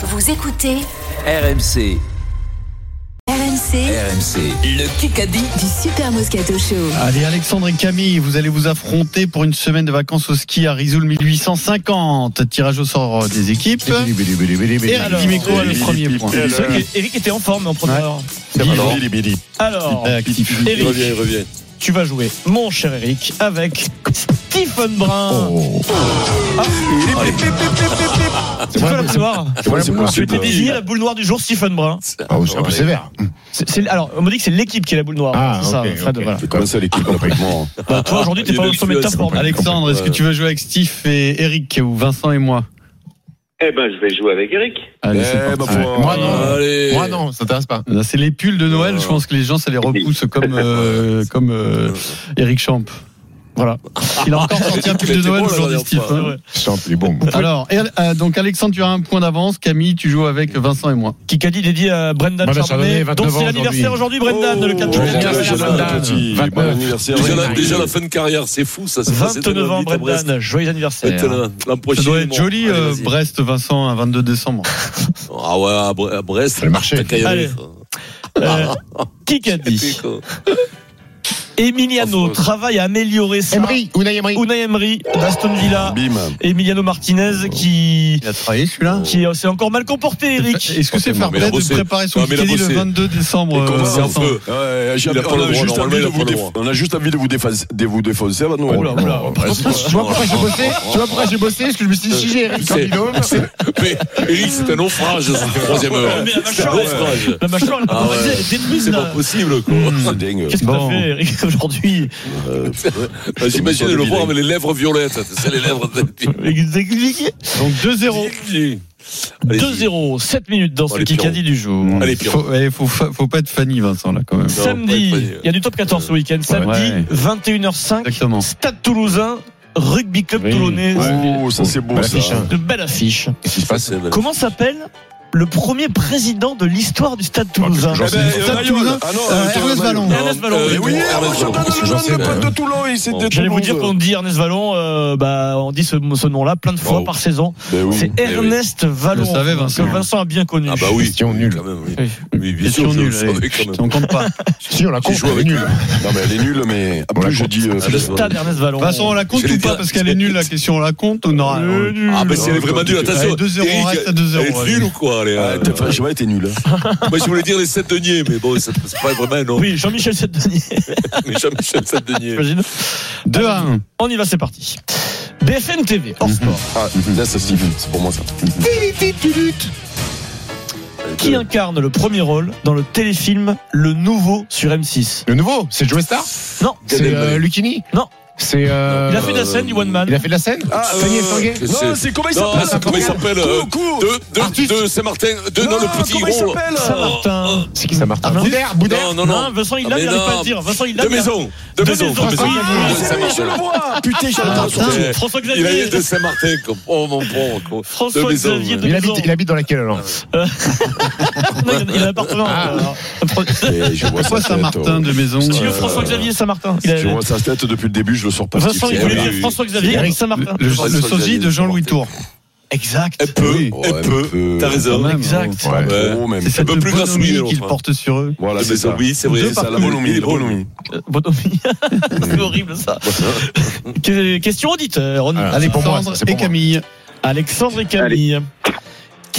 Vous écoutez RMC, RMC RMC, le Kikadi. du Super Moscato Show. Allez, Alexandre et Camille, vous allez vous affronter pour une semaine de vacances au ski à Rizoul 1850. Tirage au sort des équipes. Et alors, Dimeco a le premier point. C'est vrai qu'Eric était en forme en première heure. Alors. Eric, revient, il revient. Tu vas jouer, mon cher Eric, avec Stephen Brun. Ah. C'est quoi la boule noire c'est Tu possible. étais désigné la boule noire du jour, Stephen Brun. Ah, c'est un peu sévère. Alors, on me dit que c'est l'équipe qui est la boule noire. Ah, c'est ça, ok, Fred. ok. voilà. Comment ça, l'équipe complètement Bah, toi, aujourd'hui, t'es pas de au sommet de ta forme. Alexandre, est-ce que tu veux jouer avec Steve et Eric ou Vincent et moi? Eh ben, je vais jouer avec Eric. Allez, Eh, foi. Moi, non. Allez. Moi non, ça t'intéresse pas. C'est les pulls de Noël. Je pense que les gens, ça les repousse comme euh, comme euh, Eric Champ. Voilà. Il a encore sorti un pull de Noël aujourd'hui, Steve. hein. Ouais. C'est un peu bon. Alors, et, euh, donc Alexandre, tu as un point d'avance. Camille, tu joues avec Vincent et moi. Kikadi dédié à Brendan Chardonnay, 29 dont c'est l'anniversaire aujourd'hui, Brendan, le 4 Oh, juillet. quel quel âge il a, Brendan le petit 29. Bon anniversaire. Déjà la, déjà la fin de carrière, c'est fou ça. c'est passé de 29 ans. Brendan. Joyeux anniversaire. Prochain. Ça doit être joli, euh. Brest, Vincent, un 22 décembre. Ah ouais, à Bre- à Brest. Le marché. Allez. Euh, Kikadi. Emiliano travaille à améliorer ça. Emery, Unai Emery. Unai Emery d'Aston Villa. Bim. Emiliano Martinez qui, Il a travaillé celui-là qui s'est encore mal comporté, Eric. Est-ce que c'est fair play de préparer son Kikadi le bossé. 22 décembre on, a juste envie de vous défoncer. Oh. Tu vois pourquoi j'ai bossé Tu vois pourquoi j'ai bossé Parce que je me suis dit, si j'ai Eric Eric, c'est un naufrage, cette troisième heure. Mais la C'est un mâchoire, naufrage. La mâchoire, elle est pas Ah ouais. brisée, elle est détruite, C'est pas possible, quoi. C'est dingue. Qu'est-ce que Bon. t'as fait, Eric, aujourd'hui? Euh, Bah, J'imagine le voir avec les lèvres violettes. C'est les lèvres. Donc 2-0. Allez-y. 2-0, 7 minutes dans ce allez, Kikadi du jour. Allez, Pierrot. Faut, ouais, faut, faut pas être Fanny, Vincent, là, quand même. Samedi, il y a du top 14 ce week-end. Samedi, Ouais. 21h05, Exactement. Stade Toulousain, Rugby Club Oui. Toulonnais. Oh, ça c'est beau Belle ça. affiche, hein. De belle affiche. passe Comment s'appelle le premier président de l'histoire du Stade Toulousain Eh ben, euh, Stade. Toulousain. Ah non, Euh, euh, Ernest Vallon. Ernest Vallon. euh, Eh oui, Ernest on Vallon. champion de sais le pote de Toulon, J'allais vous dire qu'on dit Ernest Vallon, euh, bah, on dit ce, ce nom-là plein de fois Wow. par saison. Ben oui. C'est Eh oui. Ernest Vallon. Savais, Vincent. que Vincent a bien connu. Ah bah oui. Question nulle. Quand même, oui. Oui. Bien Question sûr, nulle. On compte pas. Si, on la compte, elle est nulle. Non mais elle est nulle, mais On la après je compte. dis. euh, Le stade Ernest Vallon. Façon, on la compte ou pas Parce qu'elle est nulle, la question. On la compte ou non Le nul. Ah, mais si elle est vraiment nulle, attention. Allez, 2-0, on Eric, reste à 2-0, Elle est nulle ou quoi allez, Ah, euh, était nulle. hein. Moi, je voulais dire les 7 deniers, mais bon, ça- c'est pas vraiment, non. Oui, Jean-Michel Septenier. Mais Jean-Michel 7 deniers. J'imagine. 2 à 1. On y va, c'est parti. BFM TV, hors sport. Ah, là ça Steve, c'est pour moi ça. Qui incarne le premier rôle dans le téléfilm Le Nouveau sur M6 Le nouveau, c'est Joe Star? Non. C'est euh, Lucchini Non. C'est. euh, Il a fait de la scène du One Man. Il a fait de la scène? Ah, euh, Tanguay? Non, c'est comment il s'appelle c'est comment il s'appelle euh. De, de, de Saint-Martin. De, non, le petit gros. Saint-Martin. C'est qui ça, Martin Ah, non. Boudère Boudère? Non, non, non. Non, Vincent, il Ah, l'a, il n'arrive pas à dire. Vincent, il l'a. De mais- maison. De maison. maison. De maison. Oui, De Je Saint-Martin. le vois Putain, j'ai Martin. Eh, François Il a Xavier. eu de Saint-Martin. Oh, mon bon. François Xavier de il maison. habite, il habite dans laquelle alors Non, il a- un appartement. Ah. euh, tête, Saint-Martin oh. de maison Si tu veux Euh, François Xavier Saint-Martin. Je vois sa tête depuis le début, je le sors pas. Vincent, il Eh voulait oui. dire François Xavier Eric Saint-Martin. Le, sosie de Jean-Louis. Tour. Exact. Un peu. Ouais, Un un peu. peu. T'as raison. Exact. Ouais. C'est cette peu plus bonhomie qu'ils portent sur eux. Voilà, c'est ça. Oui, c'est vrai. C'est ça, la bonhomie, bonhomie. Euh, Bonhomie. C'est horrible ça. Que- Question auditeur. Va. Ah, pour moi, et moi. Camille. Alexandre et Camille.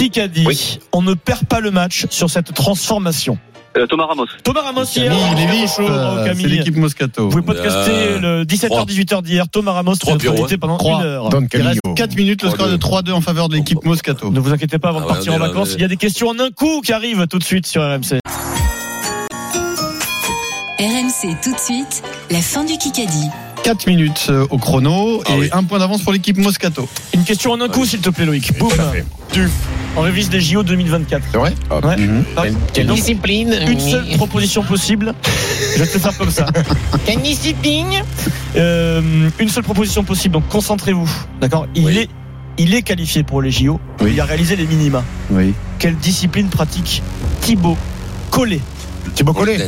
Qui a dit on ne perd pas le match sur cette transformation Euh, Thomas Ramos. Thomas Ramos hier. Euh, C'est l'équipe Moscato. Vous pouvez podcaster Euh, le 17h-18h d'hier. Thomas Ramos, Trois invité pendant Trois. une heure. Don Il reste Camillo. 4 minutes, le score de 3-2 en faveur de l'équipe Moscato. Ne vous inquiétez pas avant de Ah ouais, partir en là, vacances. Il y a des questions en un coup qui arrivent tout de suite sur RMC. RMC tout de suite, la fin du Kikadi. 4 minutes au chrono Ah et oui. un point d'avance pour l'équipe Moscato. Une question en un coup, s'il te plaît, Loïc. Boum. On révise des JO 2024. C'est vrai Ouais. Mhm. Donc, discipline une seule proposition possible. Je vais te faire comme ça. Quelle discipline Euh, une seule proposition possible. Donc concentrez-vous. D'accord. Il Oui. est, il est qualifié pour les JO. Oui. Il a réalisé les minima. Oui. Quelle discipline pratique Thibaut Collet Thibaut Collet.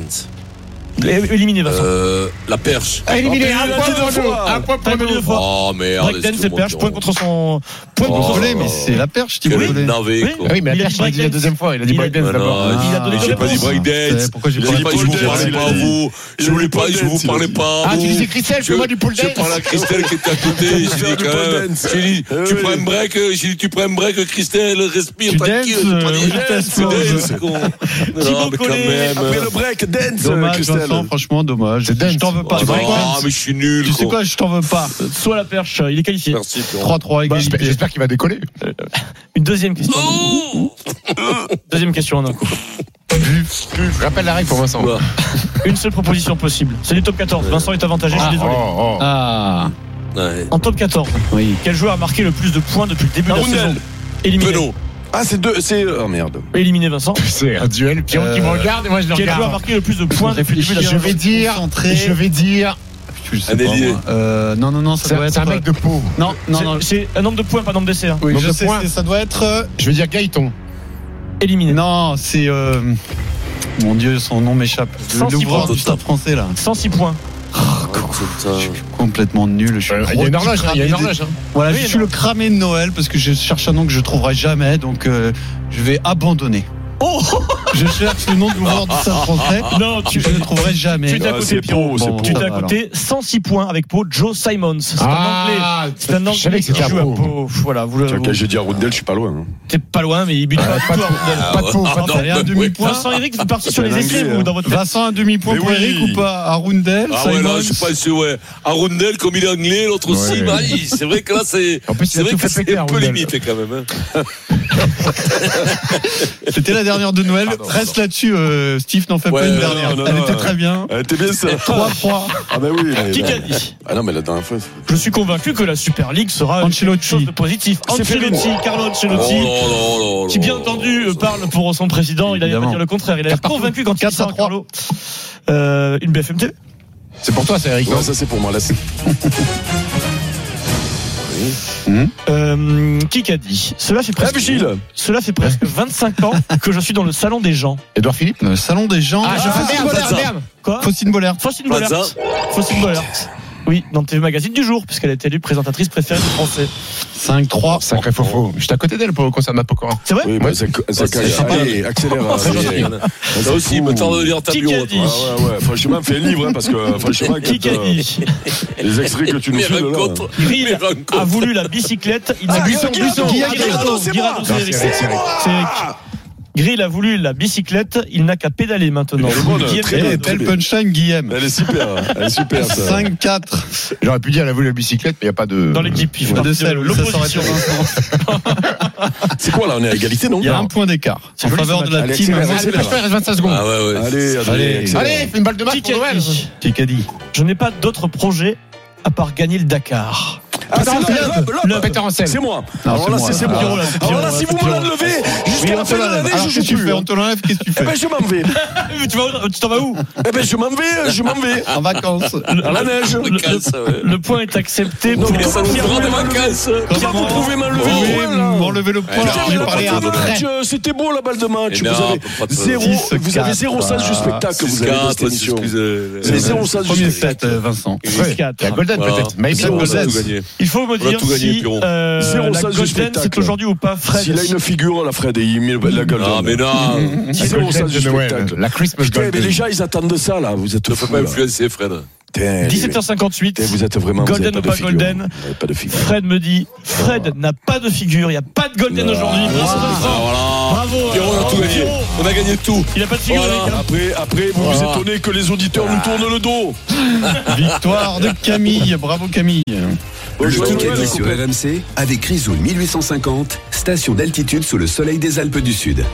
Éliminé, Vincent. Euh, la perche. Éliminé, Ah, un mais point pour nous. fois. Un point pour nous. fois. Oh merde. Breakdance et perche, point contre son. Point Oh. contre Désolé, mais c'est la perche, Volé. navet, Oui. quoi. Ah oui, mais la dit perche, il a dit la deuxième fois. Il a dit Il a- breakdance Ah d'abord. Il a donné j'ai pas dit breakdance. Pourquoi j'ai pas dit je vous parlais pas à vous. Je voulais pas, je vous parlais pas à Ah, vous. tu disais Christelle, Je- fais-moi du pole Je dance. parle à Christelle qui était à côté. J'ai dit quand dance. J'ai dit, tu prends un break. J'ai dit, tu prends un break, Christelle, respire Tu tranquille. euh, je tu dances, je- con. Thibaut Non, mais quand Collet, même. Après le break, dance, Christelle. Vincent, franchement, dommage. Je t'en veux pas. Oh dance. mais je suis nul. Tu sais quoi, je t'en veux pas. Soit la perche, il est qualifié. Merci, Pierrot. 3-3 Bah, égalité. J'espère j'espère qu'il va décoller. Une deuxième question. Oh Deuxième question en un coup. Je rappelle la règle pour Vincent. Une seule proposition possible. C'est du top 14. Vincent est avantagé, je suis désolé. Oh, oh. Ah, Ouais. En top 14, oui. quel joueur a marqué le plus de points depuis le début de la saison? Éliminé. Ah, c'est deux, c'est, oh merde. Éliminé Vincent. C'est un duel. Pierrot qui me Euh, regarde et moi je le Quel joueur a regarde. marqué le plus de points depuis le début de la Je vais dire, Concentré. je vais dire, Je sais Un pas, moi. Euh, non, non, non, ça c'est doit c'est un être. mec de peau. Non, non, C'est- non. C'est un nombre de points, pas nombre d'essais. hein. Oui, Nombre je de sais, c'est- ça doit être. euh, Je vais dire Gaëton. Éliminé. Non, c'est. euh, Mon Dieu, son nom m'échappe. Le- 106 L'ouvreur points. du stade français, là. 106 points. Je suis complètement nul. Je suis Euh, le Il y a une gros horloge, hein, il y a une horloge. hein. Voilà, Oui, je suis non. le cramé de Noël parce que je cherche un nom que je trouverai jamais, donc euh, je vais abandonner. Oh Je cherche le nom de l'ouvreur du stade français. Non, tu, Je ne le trouverai jamais. tu t'es à Ah, côté, c'est Pierrot. beau, c'est Bon, beau. Tu ça t'es à va, côté, 106 points avec Pau, Joe Simons. C'est un anglais. Ah, C'est un je savais anglais que c'était à joue à Pau. Pau. Voilà, vous, quand j'ai dit Arundel, je suis pas loin. hein. t'es pas loin, mais il bute pas du tout. Arundel. Pas de peau, pas de non, un demi-point. Vincent Eric, vous partez sur les anglais, vous, dans votre. Vincent, un demi-point pour. Eric ou pas Arundel, Ah ouais, là, je pense, ouais. Arundel, comme il est anglais, l'autre aussi, bah, c'est vrai que là, c'est, En plus, il c'est vrai tout que c'est un peu limite, quand même, hein. C'était la dernière de Noël. Pardon, Reste là-dessus, euh, Steve, n'en fais Ouais, pas une non, dernière. non, Elle non, était très bien. Elle était bien, ça. 3-3. Ah, bah oui. mais- Qui qu'a dit Ah, non, mais la dernière fois. Je suis convaincu que la Super League sera Ancelotti. quelque chose de positif. Ancelotti, Carlo Oh Ancelotti. là qui bien entendu parle pour son président, il n'allait pas dire le contraire, il a convaincu quand il Quatre dit ça à trois. Carlo. Euh, une BFM TV C'est pour toi, c'est Eric. non Ouais, ça, c'est pour moi. Là, c'est- euh, Qui qu'a dit? Cela fait presque, Gilles cela fait presque 25 ans que je suis dans le salon des gens. Edouard Philippe? Le salon des gens. Ah, je Ah, fais merde, Plaza. merde, merde. Quoi? Faustine Bollert. Faustine. Bollert. Faustine Bollert. Oui, dans le TV Magazine du jour, puisqu'elle a été élue présentatrice préférée du français. 5-3. Sacré faux faux. J'étais à côté d'elle pour le concert de ma Pokora. C'est vrai Oui, bah, ça, c'est sympa. allez, accélère. Là aussi, il me tarde de lire ta bio. Ah ouais, ouais, franchement, fais un livre, hein, parce que franchement, Qui quand, qu'a euh, dit les extraits que tu nous fais de là. rencontres. Grill Mes rencontres. a voulu la bicyclette. Il Ah, Guirado, c'est moi. Grill a voulu la bicyclette, il n'a qu'à pédaler maintenant. Très. Belle punchline, Guillaume. Elle est super, elle est super, ça. 5-4. J'aurais pu dire, elle a voulu la bicyclette, mais il n'y a pas de. Dans l'équipe, il Pas de l'opposition. C'est quoi, là On est à égalité, non Il y a un point d'écart. C'est En faveur de la team. Il reste 25 secondes. Ah. Allez, Allez. allez, accélère. Allez, fais une balle de match pour Noël. hein. dit Je n'ai pas d'autre projet à part gagner le Dakar. Ah, Peter Hansel. C'est moi. Alors là, c'est moi. Alors là, si vous me l'enlevez, jusqu'à la fin de l'année, je qu'est-ce joue que tu plus. fais Antonin Lève, qu'est-ce que tu Eh fais ben, je m'en vais. tu t'en vas où Eh ben, je m'en vais, je m'en vais. En vacances. À la neige. Le point est accepté Non, mais ça nous fera des vacances. Pierre, vous pouvez m'enlever le point. Eh euh, C'était beau la balle de match. Vous avez zéro, Six, vous avez zéro quatre, sens du spectacle. Vous avez dans cette 6-4, émission. C'est zéro sens du Premier spectacle. set, euh, Vincent. Ouais, quatre. Il y a Golden peut-être. Maybe Zéro Il faut me dire si euh, la Golden c'est aujourd'hui ou pas Fred. S'il a une figure, la Fred, et il met la gueule. Ah, mais non. La Zéro Golden sens du spectacle. La Christmas Putain, mais Golden. les gens, ils attendent ça, là. Vous êtes Ne fous, pas influencer, Fred. Putain, les- 17h58. Putain, Vous êtes vraiment. Golden ou pas. Golden Pas de figure. Fred me dit Fred n'a pas de figure, il n'y a pas de Golden aujourd'hui. Bravo, Ah. Pierrot, on a tout gagné. On a gagné tout. Il n'a pas de figure, Voilà. les gars. Après, après, vous vous étonnez que les auditeurs nous tournent le dos. Victoire de Camille. Bravo Camille. Le Kikadi sur. RMC avec Rizoul 1850, station d'altitude sous le soleil des Alpes du Sud.